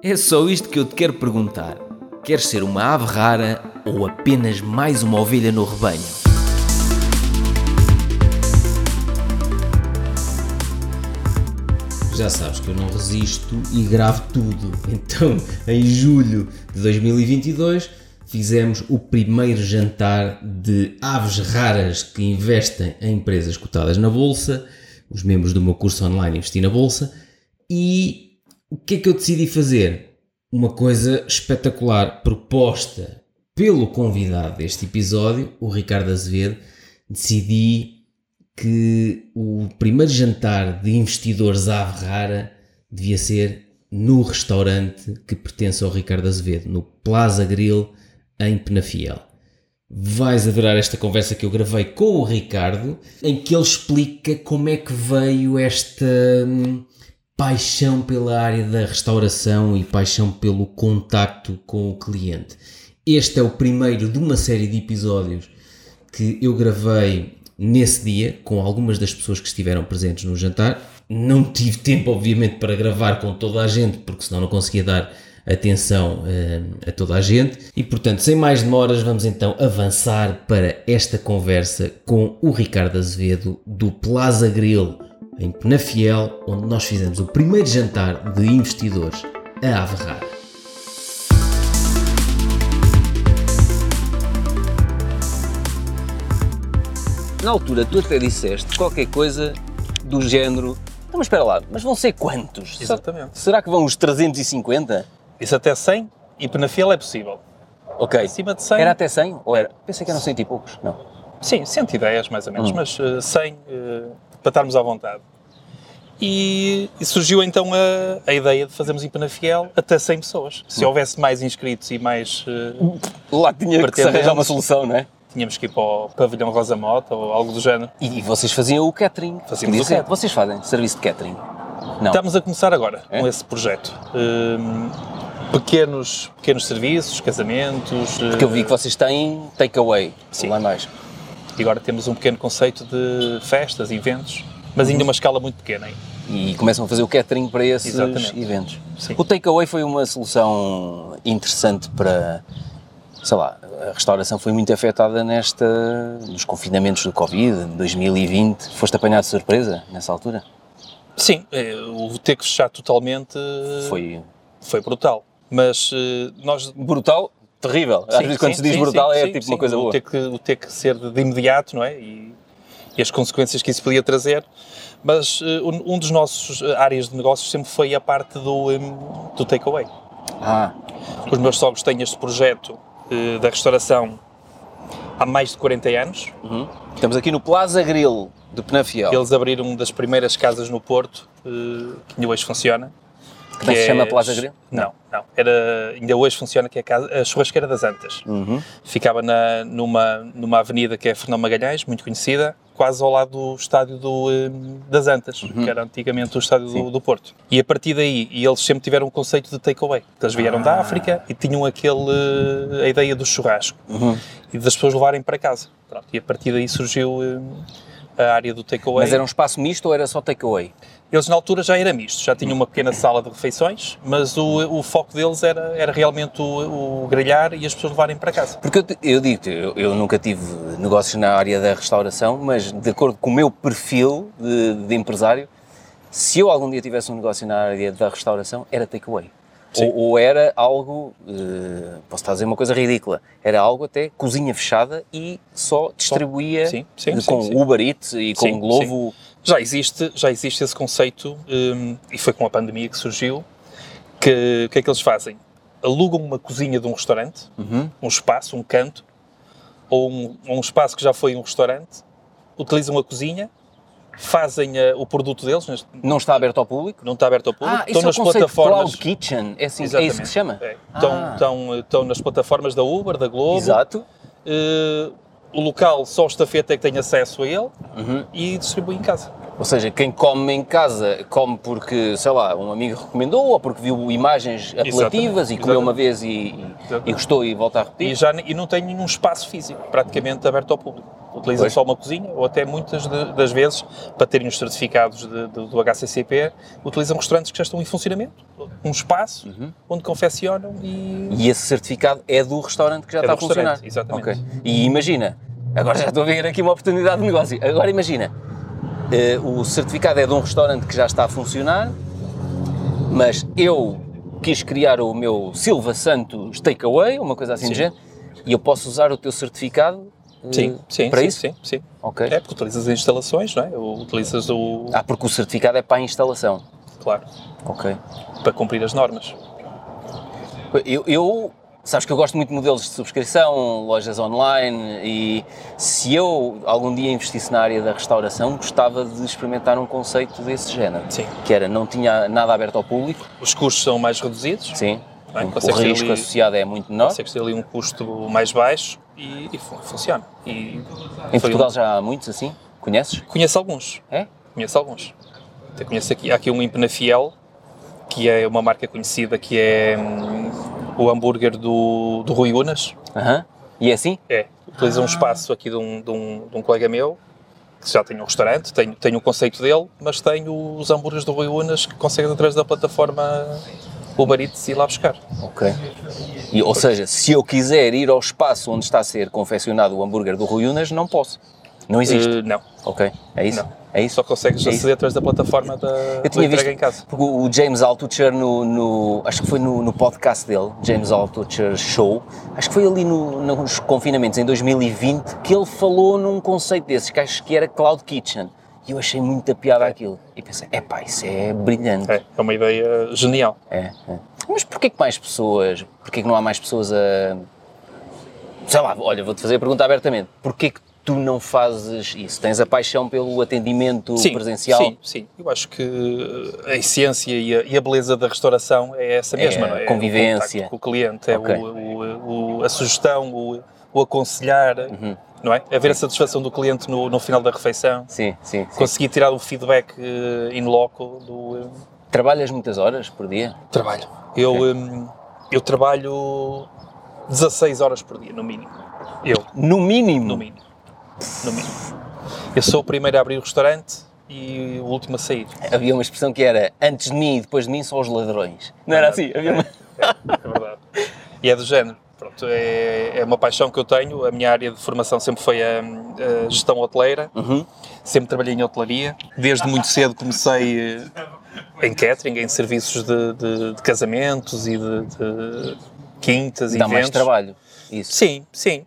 É só isto que eu te quero perguntar. Queres ser uma ave rara ou apenas mais uma ovelha no rebanho? Já sabes que eu não resisto e gravo tudo. Então, em julho de 2022, fizemos o primeiro jantar de aves raras que investem em empresas cotadas na bolsa, os membros do meu curso online Investir na Bolsa, e o que é que eu decidi fazer? Uma coisa espetacular proposta pelo convidado deste episódio, o Ricardo Azevedo. Decidi que o primeiro jantar de investidores ave rara devia ser no restaurante que pertence ao Ricardo Azevedo, no Plaza Grill, em Penafiel. Vais adorar esta conversa que eu gravei com o Ricardo, em que ele explica como é que veio esta hum, paixão pela área da restauração e paixão pelo contacto com o cliente. Este é o primeiro de uma série de episódios que eu gravei nesse dia com algumas das pessoas que estiveram presentes no jantar. Não tive tempo, obviamente, para gravar com toda a gente, porque senão não conseguia dar atenção uh, a toda a gente. E portanto, sem mais demoras, vamos então avançar para esta conversa com o Ricardo Azevedo do Plaza Grill em Penafiel, onde nós fizemos o primeiro jantar de investidores a Ave Rara. Na altura, tu até disseste qualquer coisa do género. Então, mas espera lá, mas vão ser quantos? Exatamente. Será que vão os 350? Isso até 100 e Penafiel é possível. Ok. Acima de 100. Era até 100? Ou era? Pensei que eram 100 e poucos. Não. Sim, 110 mais ou menos, Hum. mas uh, 100 uh, para estarmos à vontade. E, e surgiu então a, a ideia de fazermos em Penafiel até 100 pessoas. Se Hum. houvesse mais inscritos e mais. uh, Lá tinha que arranjar uma solução, não é? tínhamos que ir para o pavilhão Rosa Mota ou algo do género. E, e vocês faziam o catering. Fazíamos o catering. Vocês fazem serviço de catering? Não. Estamos a começar agora É? com esse projeto. Um, pequenos, pequenos serviços, casamentos. Porque eu vi que vocês têm takeaway. Sim. Lá mais. E agora temos um pequeno conceito de festas, eventos, mas ainda uma escala muito pequena. ainda. E começam a fazer o catering para esses Exatamente. eventos. Sim. O takeaway foi uma solução interessante para, sei lá, a restauração foi muito afetada nesta, nos confinamentos do Covid, em 2020. Foste apanhado de surpresa nessa altura? Sim, eh, o ter que fechar totalmente Foi foi brutal. Mas eh, nós. brutal, terrível. Às Sim, vezes quando sim, se diz sim, brutal sim, é sim, tipo sim. uma coisa o boa. Ter que, o ter que ser de, imediato, não é? E, e as consequências que isso podia trazer. Mas eh, um um dos nossos eh, áreas de negócios sempre foi a parte do, em, do takeaway. Ah, Os meus sogros têm este projeto eh, da restauração há mais de 40 anos. uhum. estamos aqui no Plaza Grill de Penafiel. Eles abriram uma das primeiras casas no Porto, eh, que ainda hoje funciona. Que também se chama Plaza Grill? Não, não. Era, ainda hoje funciona, que é a, casa, a Churrasqueira das Antas. Uhum. Ficava na, numa, numa avenida que é Fernão Magalhães, muito conhecida, quase ao lado do estádio do, eh, das Antas, que era antigamente o estádio do, do Porto. E a partir daí, e eles sempre tiveram o conceito de takeaway. Eles vieram da África e tinham aquele, eh, a ideia do churrasco Uhum. e das pessoas levarem para casa. Pronto, e a partir daí surgiu eh, a área do takeaway. Mas era um espaço misto ou era só takeaway? Eles na altura já era misto, já tinham uma pequena sala de refeições, mas o, o foco deles era, era realmente o, o grelhar e as pessoas levarem para casa. Porque eu, eu digo eu, eu nunca tive negócios na área da restauração, mas de acordo com o meu perfil de, de empresário, se eu algum dia tivesse um negócio na área da restauração, era takeaway. Ou, ou era algo, eh, posso estar a dizer uma coisa ridícula, era algo até cozinha fechada e só distribuía Sim, sim, com sim. Uber Eats e com Sim, Glovo. Já existe, já existe esse conceito hum, e foi com a pandemia que surgiu. Que o que é que eles fazem? Alugam uma cozinha de um restaurante, Uhum. um espaço, um canto, ou um, um espaço que já foi um restaurante, utilizam a cozinha, fazem eh, o produto deles, neste- Não está aberto ao público? não está aberto ao público, Ah, isso estão é o nas de plataformas. Cloud Kitchen, é, assim, é isso que se chama? É. Estão, Ah. estão, estão nas plataformas da Uber, da Globo. Exato. Eh, o local, só o estafeta é que tem acesso a ele Uhum. e distribui em casa. Ou seja, quem come em casa come porque, sei lá, um amigo recomendou ou porque viu imagens apelativas Exatamente, e comeu exatamente. uma vez e, e- e gostou e volta a repetir. E, já, e não tem nenhum espaço físico praticamente aberto ao público. Utilizam Pois. só uma cozinha, ou até muitas de- das vezes, para terem os certificados de- de- do HCCP, utilizam restaurantes que já estão em funcionamento, um espaço Uhum. onde confeccionam e. E esse certificado é do restaurante que já É está a funcionar. exatamente. Ok. E imagina, agora já estou a ver aqui uma oportunidade de negócio. Agora imagina, eh, o certificado é de um restaurante que já está a funcionar, mas eu quis criar o meu Silva Santos Takeaway, uma coisa assim Sim. de género, e eu posso usar o teu certificado Sim, sim, para sim, isso? sim, sim. Ok. É porque utilizas as instalações, não é? Utilizas o. Ah, porque o certificado é para a instalação. Claro, Ok. para cumprir as normas. Eu, eu- sabes que eu gosto muito de modelos de subscrição, lojas online e se eu algum dia investisse na área da restauração, gostava de experimentar um conceito desse género. Sim. Que era, não tinha nada aberto ao público, Os custos são mais reduzidos, sim. Bem, o risco ali- associado é muito menor. consegues ter ali um custo mais baixo e, e fun- funciona. E Em Portugal um- já há muitos assim, conheces? Conheço alguns. É? Conheço alguns. Até conheço aqui, há aqui um Impenafiel, que é uma marca conhecida, que é hum, o hambúrguer do, do Rui Unas. Aham. E é assim? É, utiliza um espaço aqui de um, de, um, de um colega meu, que já tem um restaurante, tem, tem o conceito dele, mas tem os hambúrgueres do Rui Unas que consegue através da plataforma Uber Eats ir lá buscar. Ok. E, ou seja, se eu quiser ir ao espaço onde está a ser confeccionado o hambúrguer do Rui Unas, não posso. Não existe. Eh, não, ok. É isso? não. É isso? Só consegues É aceder através da plataforma da, Eu tinha entrega visto em casa. porque o James Altucher no, no- acho que foi no, no podcast dele, James Altucher Show, acho que foi ali no- nos confinamentos em 2020 que ele falou num conceito desses, que acho que era Cloud Kitchen. E eu achei muita piada aquilo. E pensei, epá, isso é brilhante. É, é uma ideia genial. É, é. Mas porquê que mais pessoas, porquê que não há mais pessoas a... Sei lá, olha, vou-te fazer a pergunta abertamente. Porquê que tu não fazes isso? Tens a paixão pelo atendimento presencial? Sim, sim. Eu acho que a essência e a, e a beleza da restauração é essa É mesma, a não é? convivência. O contacto com o cliente, Ok. é o, o- o- a sugestão, o, o aconselhar, Uhum. não é? Haver a satisfação do cliente no, no final da refeição. Sim, sim, sim. Conseguir tirar o feedback eh, in loco do eh, Trabalhas muitas horas por dia? trabalho. Eu, hum, eu trabalho 16 horas por dia, no mínimo. Eu, No mínimo? no mínimo. No mínimo. Eu sou o primeiro a abrir o restaurante e o último a sair. Havia uma expressão que era antes de mim e depois de mim são os ladrões. Não era assim? Havia uma... É verdade. E é do género. Pronto, é, é uma paixão que eu tenho. A minha área de formação sempre foi a, a gestão hoteleira. Uhum. Sempre trabalhei em hotelaria. Desde muito cedo comecei eh, em catering, em serviços de, de- de casamentos e de, de quintas e Dá mais eventos. trabalho. Isso. Sim, sim.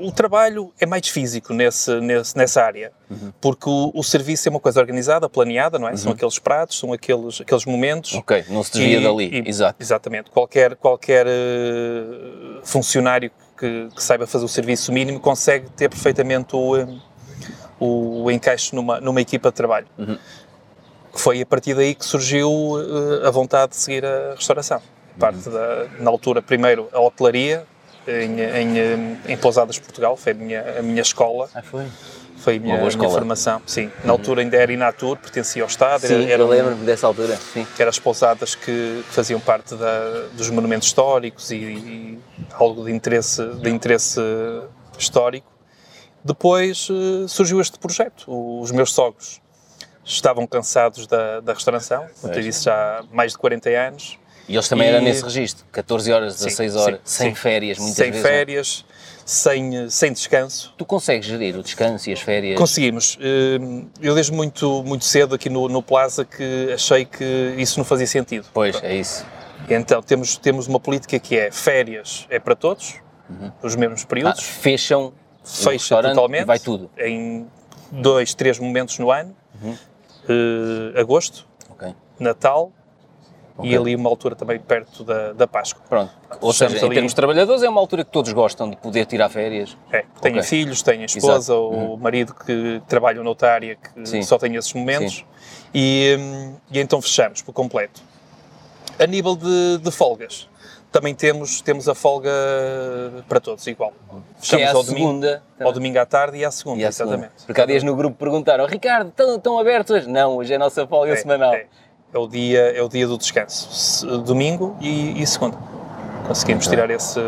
O trabalho é mais físico nesse, nesse- nessa área, Uhum. porque o, o serviço é uma coisa organizada, planeada, não é? São aqueles pratos, são aqueles, aqueles momentos. Ok, não se desvia E- dali. e- Exato. Exatamente. Qualquer, qualquer eh, funcionário que, que saiba fazer o serviço mínimo consegue ter perfeitamente o, eh, o encaixe numa, numa equipa de trabalho. Uhum. Foi a partir daí que surgiu eh, a vontade de seguir a restauração. Parte Uhum. da, na altura, primeiro, a hotelaria, em, em, em Pousadas, Portugal, foi a minha, a minha escola, Ah, foi? foi a minha, a minha formação. Sim, na altura ainda era Inatur, pertencia ao Estado, Sim, era, era eu um- lembro-me dessa altura. Sim. que eram as pousadas que faziam parte da- dos monumentos históricos e, e algo de interesse, de interesse histórico. Depois eh, surgiu este projeto. Os meus sogros estavam cansados da, da restauração, eu tenho isso já há mais de 40 anos. E eles também E- eram nesse registro, 14 horas, 16 Sim, horas, sim, sem sim. férias, muitas sem vezes. não é? férias, sem, sem descanso. Tu consegues gerir o descanso e as férias? Conseguimos. Eh, Eu desde muito, muito cedo aqui no, no Plaza que achei que isso não fazia sentido. Pois, é isso. Então temos, temos uma política que é férias é para todos, os mesmos Ah, períodos, fecham o fecha totalmente vai tudo. em dois, três momentos no ano, Eh, agosto, Ok. Natal Ok. e ali uma altura também perto da, da Páscoa. Pronto. Ou Fechamos seja, em ali- termos de trabalhadores, é uma altura que todos gostam de poder tirar férias. É, têm Ok. filhos, têm a esposa ou o marido que trabalham noutra área que Sim. só tem esses momentos e, hum, e então fechamos por completo. A nível de, de folgas, também temos, temos a folga para todos, igual. Que é ao domingo, segunda. ao domingo à tarde e à segunda, E à segunda. exatamente. Porque há dias no grupo perguntaram, Ricardo, estão, estão abertos hoje? Não, hoje é a nossa folga É, semanal. É, É o, dia, é o dia do descanso. Domingo e, e segunda. Conseguimos Ok. tirar esse.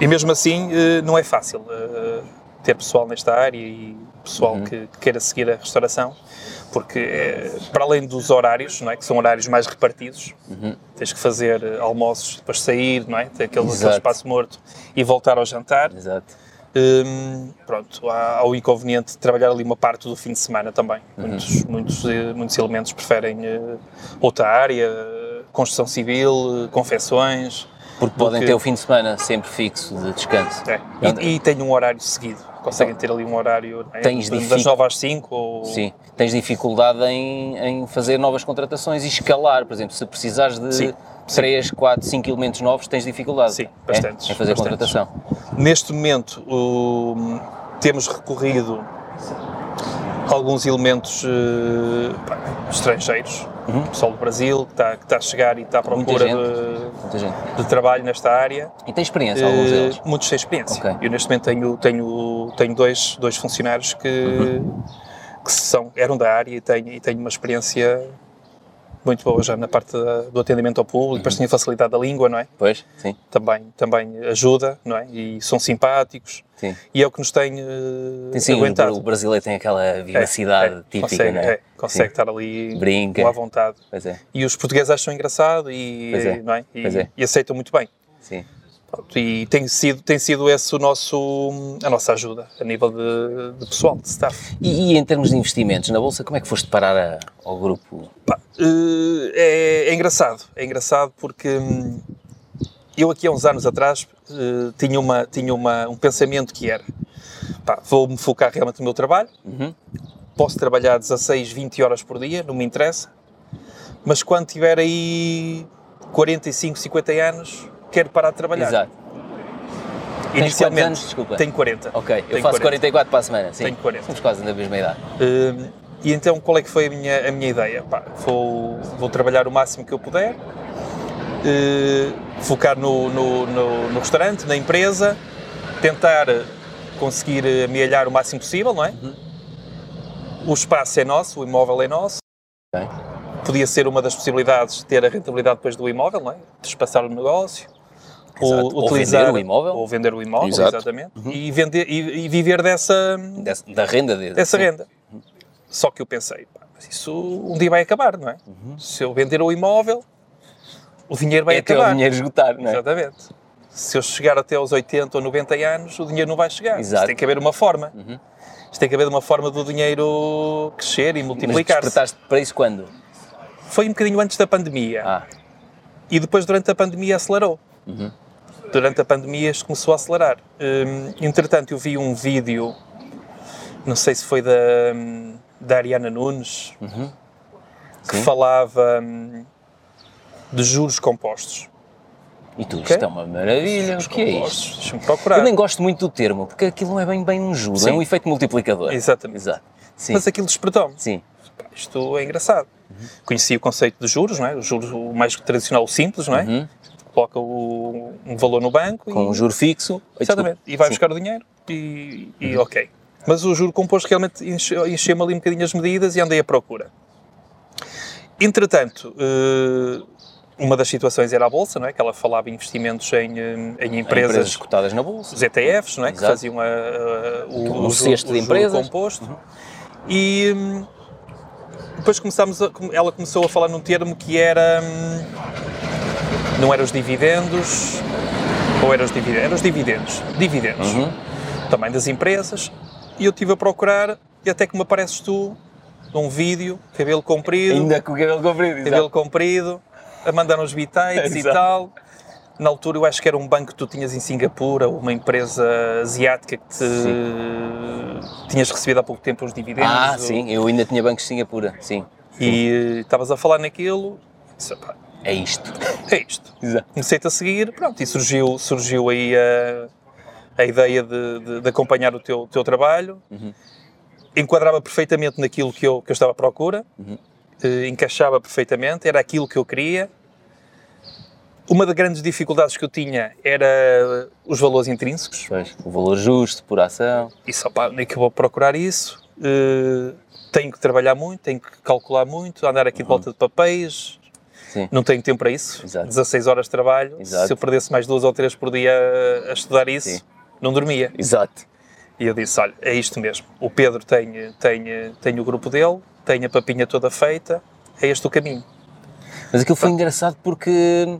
E mesmo assim, eh, não é fácil eh, ter pessoal nesta área e pessoal Uhum. que, que queira seguir a restauração, porque eh, para além dos horários, não é, que são horários mais repartidos, tens que fazer almoços, depois sair, não é? Ter aquele, aquele espaço morto e voltar ao jantar. Exato. Hum, pronto, há, há o inconveniente de trabalhar ali uma parte do fim de semana também. Muitos, muitos, eh, muitos elementos preferem eh, outra área, construção civil, eh, confecções. Porque podem Porque- ter o fim de semana sempre fixo de descanso. É. Então- E, e tem um horário seguido. Conseguem ter ali um horário não é? Tens das dific- 9 às 5 ou... Sim. Tens dificuldade em, em fazer novas contratações e escalar. Por exemplo, se precisares de Sim. 3, 4, 5 elementos novos, tens dificuldade. Sim, é? bastantes, Em fazer bastantes. contratação. Neste momento o- temos recorrido a alguns elementos pá, estrangeiros, pessoal do Brasil que está, que está a chegar e está à Uhum. Procura gente. de, de trabalho nesta área. E tem experiência, alguns Eh, deles. Muitos têm experiência. Ok. Eu neste momento tenho, tenho, tenho dois, dois funcionários que, Uhum. que são, eram da área e tenho, e tenho uma experiência muito boa já na parte do atendimento ao público, Uhum. depois a facilidade da língua, não é? Pois, sim, Também, também ajuda, não é? E são simpáticos sim. e é o que nos tem, eh, Tem sim, aguentado. o brasileiro tem aquela vivacidade É, é, típica, consegue, não é? é, consegue Sim. estar ali Brinca. com à vontade. Pois é, E os portugueses acham engraçado e, é, não é? E, é. e aceitam muito bem. sim. Pronto, e tem sido, tem sido esse o nosso, a nossa ajuda a nível de, de pessoal, de staff. E, e em termos de investimentos na Bolsa, como é que foste parar a- ao grupo? Pá, eh, é, é engraçado, é engraçado porque hum, eu aqui há uns anos atrás eh, tinha, uma, tinha uma, um pensamento que era vou-me focar realmente no meu trabalho, Uhum. posso trabalhar 16, 20 horas por dia, não me interessa, mas quando tiver aí 45, 50 anos, quero parar de trabalhar. Exato. Quantos anos, desculpa? tenho 40. Ok, eu Tenho faço 40. 44 para a semana, sim. Tenho 40. Somos quase da mesma idade. Hum, e então qual é que foi a minha, a minha ideia? Pá, vou, vou trabalhar o máximo que eu puder, eh, focar no, no, no- no restaurante, na empresa, tentar conseguir amealhar o máximo possível, não é? O espaço é nosso, o imóvel é nosso. Ok. Podia ser uma das possibilidades ter a rentabilidade depois do imóvel, não é? Despassar o negócio. Exato. Ou vender o imóvel. Ou vender o imóvel, Exato. exatamente. E, vender, e, e viver dessa, Dessa- da renda dessa sim. renda. Só que eu pensei, pá, mas isso um dia vai acabar, não é? Se eu vender o imóvel, o dinheiro vai É acabar. o dinheiro esgotar, não é? Exatamente. Se eu chegar até aos 80 ou 90 anos, o dinheiro não vai chegar. Exato. Isto tem que haver uma forma. Uhum. Isto tem que haver uma forma do dinheiro crescer e Mas multiplicar-se. despertaste para isso quando? Foi um bocadinho antes da pandemia. Ah, E depois, durante a pandemia, acelerou. Uhum. Durante a pandemia, isto começou a acelerar. Hum, entretanto, eu vi um vídeo, não sei se foi da, hum, da Ariana Nunes, que Uhum. Sim. falava hum, de juros compostos. e tu, Ok. isto é uma maravilha, o que é isto? Deixa-me procurar. Eu nem gosto muito do termo, porque aquilo não é bem, bem um juro, Sim. é um efeito multiplicador. Exatamente. Exato. Sim. Mas aquilo despertou-me. Sim. Isto é engraçado. Conheci o conceito de juros, não é? O juros mais tradicional, o simples, não é? Uhum. Coloca o- um valor no banco Com e, um juro fixo. Exatamente. desculpa. E vai Sim. Uhum. buscar o dinheiro e, e ok. Mas o juro composto realmente enche- encheu-me ali um bocadinho as medidas e andei à procura. Entretanto, eh, uma das situações era a Bolsa, não é? Que ela falava em investimentos em, eh, em Em empresas, cotadas na bolsa. os ETFs, não é? Que Exato. faziam a, a- o, o cesto de empresas. Uhum. composto. E hum, depois começámos a, ela começou a falar num termo que era hum, não era os dividendos ou era os dividendos, era os dividendos, dividendos Uhum. também das empresas. E eu estive a procurar e até que me apareces tu num vídeo, cabelo comprido, Ainda com o cabelo comprido. exato. cabelo comprido, a mandar uns bitites e Exato. tal. Na altura eu acho que era um banco que tu tinhas em Singapura, uma empresa asiática que te tinhas recebido há pouco tempo os dividendos. Ah, ou- sim, eu ainda tinha bancos de Singapura, sim. E eh, estavas a falar naquilo, disse, "Pá, É isto. é isto. Exato. Comecei-te a seguir, pronto, e surgiu, surgiu aí a, a ideia de, de- de acompanhar o teu, teu trabalho. Uhum. Enquadrava perfeitamente naquilo que eu, que eu estava à procura, Uhum. eh, encaixava perfeitamente, era aquilo que eu queria. Uma das grandes dificuldades que eu tinha era os valores intrínsecos. Pois, o valor justo por ação. E só pá, nem que eu vou procurar isso. eh, tenho que trabalhar muito, tenho que calcular muito, andar aqui de volta de papéis. Sim. Não tenho tempo para isso. Exato. 16 horas de trabalho. Exato. Se eu perdesse mais duas ou três por dia a, a estudar isso, Sim. Não dormia. Exato. E eu disse: olha, é isto mesmo. O Pedro tem, tem, tem o grupo dele, tem a papinha toda feita, é este o caminho. Mas aquilo foi engraçado porque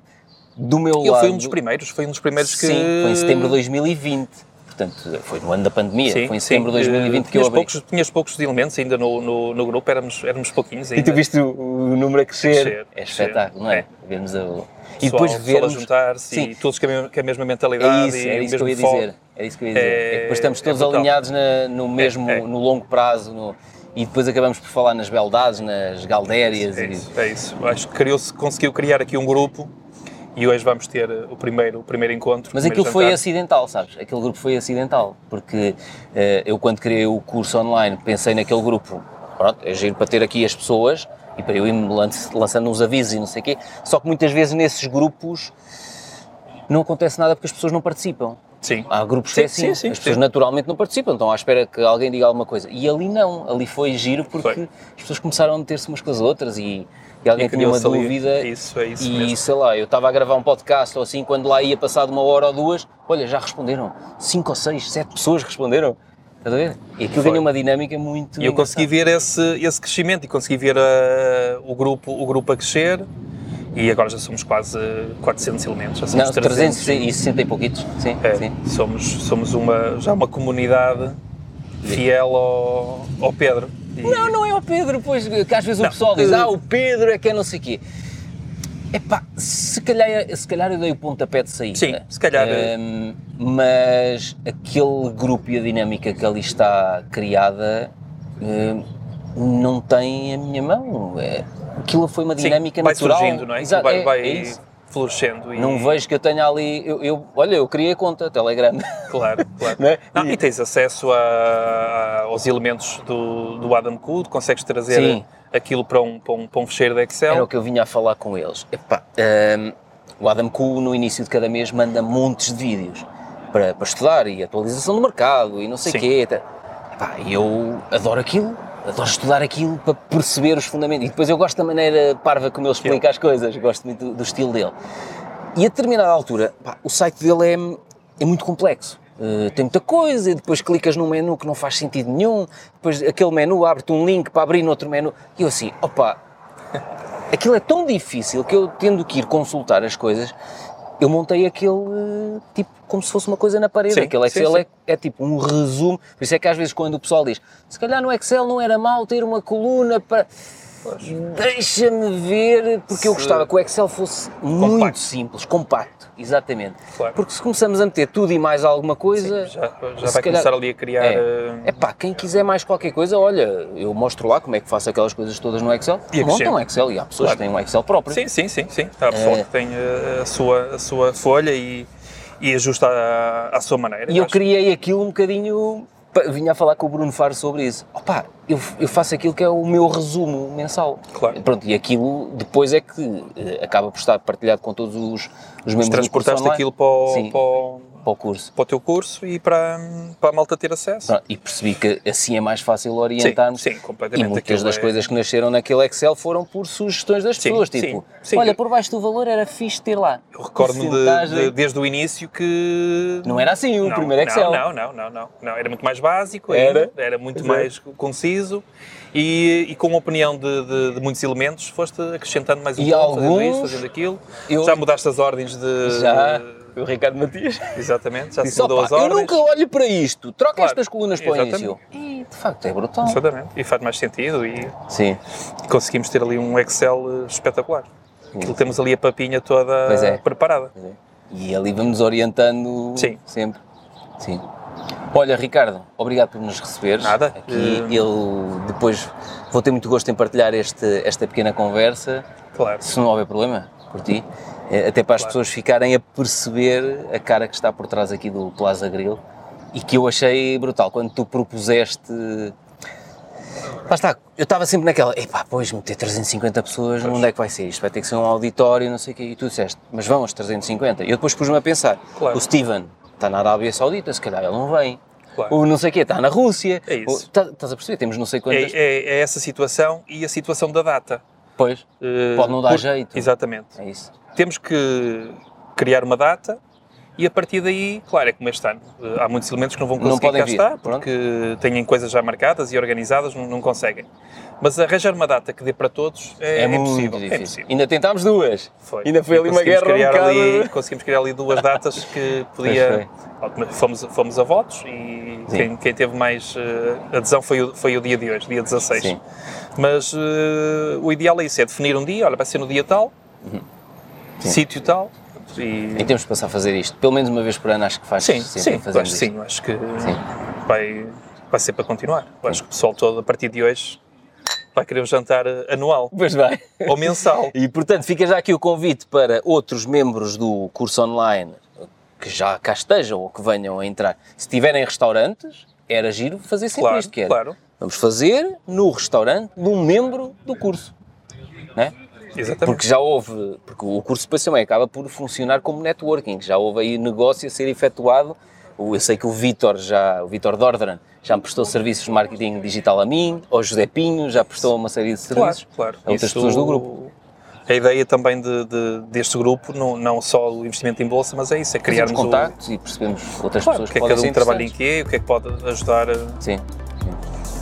do meu Ele lado... foi um dos primeiros, foi um dos primeiros que. Sim, foi em setembro de 2020. Portanto, foi no ano da pandemia. Sim, foi em setembro de sim. 2020 Eh, que eu abri. poucos, tinhas poucos elementos ainda no, no, no grupo, éramos, éramos pouquinhos ainda. E tu viste o, o número a crescer. Crescer, é espetáculo, não é? É. Vermos a... E depois vermos... juntar-se Sim. e todos com a mesma, mentalidade É isso, e o isso que eu ia dizer. Era isso que eu ia dizer. É- É que depois estamos é todos brutal. alinhados na- no mesmo, é. no longo prazo, no- e depois acabamos por falar nas beldades, nas galdérias. É isso, é isso. Acho que criou-se, conseguiu criar aqui um grupo e hoje vamos ter eh, o primeiro, o primeiro encontro. Mas o aquilo primeiro foi jantar. acidental, sabes? Aquele grupo foi acidental, porque eh, eu quando criei o curso online pensei naquele grupo, pronto, é giro para ter aqui as pessoas e para eu ir lan- lançando uns avisos e não sei o quê, só que muitas vezes nesses grupos não acontece nada porque as pessoas não participam. Sim. Há grupos que Sim, é assim, sim, sim, as pessoas naturalmente não participam, estão à espera que alguém diga alguma coisa. E ali não, ali foi giro porque Foi. as pessoas começaram a meter-se umas com as outras e, e alguém E tinha uma dúvida. isso, é isso E mesmo. sei lá, eu estava a gravar um podcast ou assim, quando lá ia passado uma hora ou duas, olha, já responderam. Cinco ou seis, sete pessoas responderam. Estás a ver? E aquilo ganhou uma dinâmica muito. E eu consegui ver esse, esse crescimento e consegui ver eh, o, grupo, o grupo a crescer e agora já somos quase 400 elementos, já somos Não, 300. 360 e pouquitos. Sim, É, sim. somos, somos uma, já uma comunidade fiel ao, ao Pedro. E- Não, não é o Pedro, pois, que às vezes o Não. pessoal diz, ah, o Pedro é que é não sei o quê. Epá, se calhar, se calhar eu dei o pontapé de saída. Sim, se calhar. Ehm, mas aquele grupo e a dinâmica que ali está criada ehm, não tem a minha mão. É, aquilo foi uma Sim, dinâmica vai natural. surgindo, não é? Exato, vai é- vai é isso. florescendo. E, Não vejo que eu tenha ali. Eu, eu- olha, eu criei a conta, Telegram. Claro, claro. Não é? Não, e tens acesso a- a- aos elementos do, do Adam Code, consegues trazer Sim. aquilo para um, para, um, para um fecheiro de Excel. Era o que eu vinha a falar com eles. Epá, hum, o Adam Ku, no início de cada mês, manda montes de vídeos para, para estudar e atualização do mercado e não sei o Sim. quê. tá. Epá, e eu adoro aquilo, adoro estudar aquilo para perceber os fundamentos. E depois eu gosto da maneira parva como ele explica as coisas, gosto muito do, do estilo dele. E a determinada altura, pá, o site dele é, é muito complexo. Uh, tem muita coisa, e depois clicas num menu que não faz sentido nenhum, depois aquele menu abre-te um link para abrir noutro menu, e eu assim, opa, aquilo é tão difícil que eu tendo que ir consultar as coisas, eu montei aquele tipo como se fosse uma coisa na parede. Sim, aquele sim, Excel sim. É, é tipo um resumo. Por isso é que às vezes quando o pessoal diz se calhar no Excel não era mal ter uma coluna para. Deixa-me ver, porque eu Se- gostava que o Excel fosse muito Compacto. simples, compacto, exatamente. Claro. Porque se começamos a meter tudo e mais alguma coisa, já já se vai calhar- começar ali a criar. é. eh, É pá, quem quiser mais qualquer coisa, olha, eu mostro lá como é que faço aquelas coisas todas no Excel. E Monta acrescenta. um Excel e há pessoas Claro. que têm um Excel próprio. Sim, sim, sim, sim. Há pessoal É. que tem eh, a sua, a sua folha e, e ajusta à, à sua maneira. E eu acho. criei aquilo um bocadinho. Vinha a falar com o Bruno Faro sobre isso. Opa, eu, eu faço aquilo que é o meu resumo mensal. Claro. Pronto, e aquilo depois é que eh, acaba por estar partilhado com todos os, os membros do curso Transportaste aquilo para o, Sim. para, o, para o curso. para o teu curso e para, para a malta ter acesso. Pronto, e percebi que assim é mais fácil orientar-nos. Sim, sim, completamente. E muitas das é- coisas que nasceram naquele Excel foram por sugestões das Sim, pessoas. Tipo, sim. olha, por baixo do valor era fixe ter lá. Eu recordo-me de- de- desde o início que. Não era assim o Não, primeiro Excel. Não, não, não, não, não. Era muito mais básico, Era? era muito é. mais conciso e, e com a opinião de, de- de muitos elementos foste acrescentando mais um E ponto, fazendo alguns- isto, fazendo aquilo. Eu- Já mudaste as ordens de. Já, o Ricardo Matias. Exatamente, já Disse, se mudou "Opa, as eu ordens. nunca olho para isto, troca Claro, estas colunas para o início. E de facto é brutal. Exatamente, e faz mais sentido e Sim, conseguimos ter ali um Excel eh, espetacular. Aquilo temos ali a papinha toda Pois é. preparada. pois é. E ali vamos orientando Sim. sempre. Sim. Olha, Ricardo, obrigado por nos receberes. Nada. Aqui eu depois vou ter muito gosto em partilhar este, esta pequena conversa, Claro. se não houver problema, por ti. Eh, Até para as Claro. pessoas ficarem a perceber a cara que está por trás aqui do Plaza Grill e que eu achei brutal. Quando tu propuseste Lá está, eu estava sempre naquela, epá, pois meter 350 pessoas, Pois. onde é que vai ser? Isto vai ter que ser um auditório, não sei o quê. E tu disseste, mas vão aos 350. E eu depois pus-me a pensar, Claro. o Steven está na Arábia Saudita, se calhar ele não vem. Claro. O não sei o quê está na Rússia. É isso. Tá- Estás a perceber? Temos não sei É, quantas. é- é essa situação e a situação da data. Pois, Eh, Pode não dar por- jeito. Exatamente. é isso. Temos que criar uma data e a partir daí, claro, é como este ano. eh, Há muitos elementos que não vão Não conseguir podem cá vir, estar pronto. porque têm coisas já marcadas e organizadas, não, não conseguem. Mas arranjar uma data que dê para todos é, É, impossível. É impossível. Ainda tentámos duas. Foi. Ainda foi E ali uma guerra um criar bocado. ali, Conseguimos criar ali duas datas que podia. Fomos, fomos a votos e quem, quem teve mais eh, adesão foi o, foi o dia de hoje, dia 16. Sim. Mas eh, o ideal é isso: é definir um dia, olha, vai ser no dia tal, Uhum. Sítio tal. E... E temos que passar a fazer isto. Pelo menos uma vez por ano acho que faz Sim, sentido sim, acho sim, acho que Sim. vai, vai ser para continuar. Eu acho que o pessoal todo, a partir de hoje, vai querer um jantar eh, anual Pois vai. ou mensal. E portanto fica já aqui o convite para outros membros do curso online que já cá estejam ou que venham a entrar. Se tiverem restaurantes, era giro fazer sempre Claro, isto, que era. claro. Vamos fazer no restaurante de um membro do curso. Né? Exatamente. Porque já houve, porque o curso depois também acaba por funcionar como networking, já houve aí negócio a ser efetuado. Eu sei que o Vítor já, o Vítor Dordran, já me prestou serviços de marketing digital a mim, o José Pinho já prestou uma série de serviços Claro, claro. a outras Isso- pessoas do grupo. A ideia também de, de- deste grupo, não, não só o investimento em bolsa, mas é isso, é Criarmos criarmos o, contactos e percebemos outras claro, pessoas o que é que podem cada um trabalha em quê, o que é que pode ajudar. a- Sim.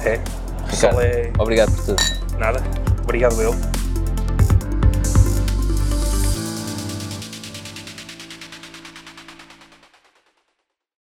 É. Ricardo, é obrigado por tudo. nada. Obrigado eu.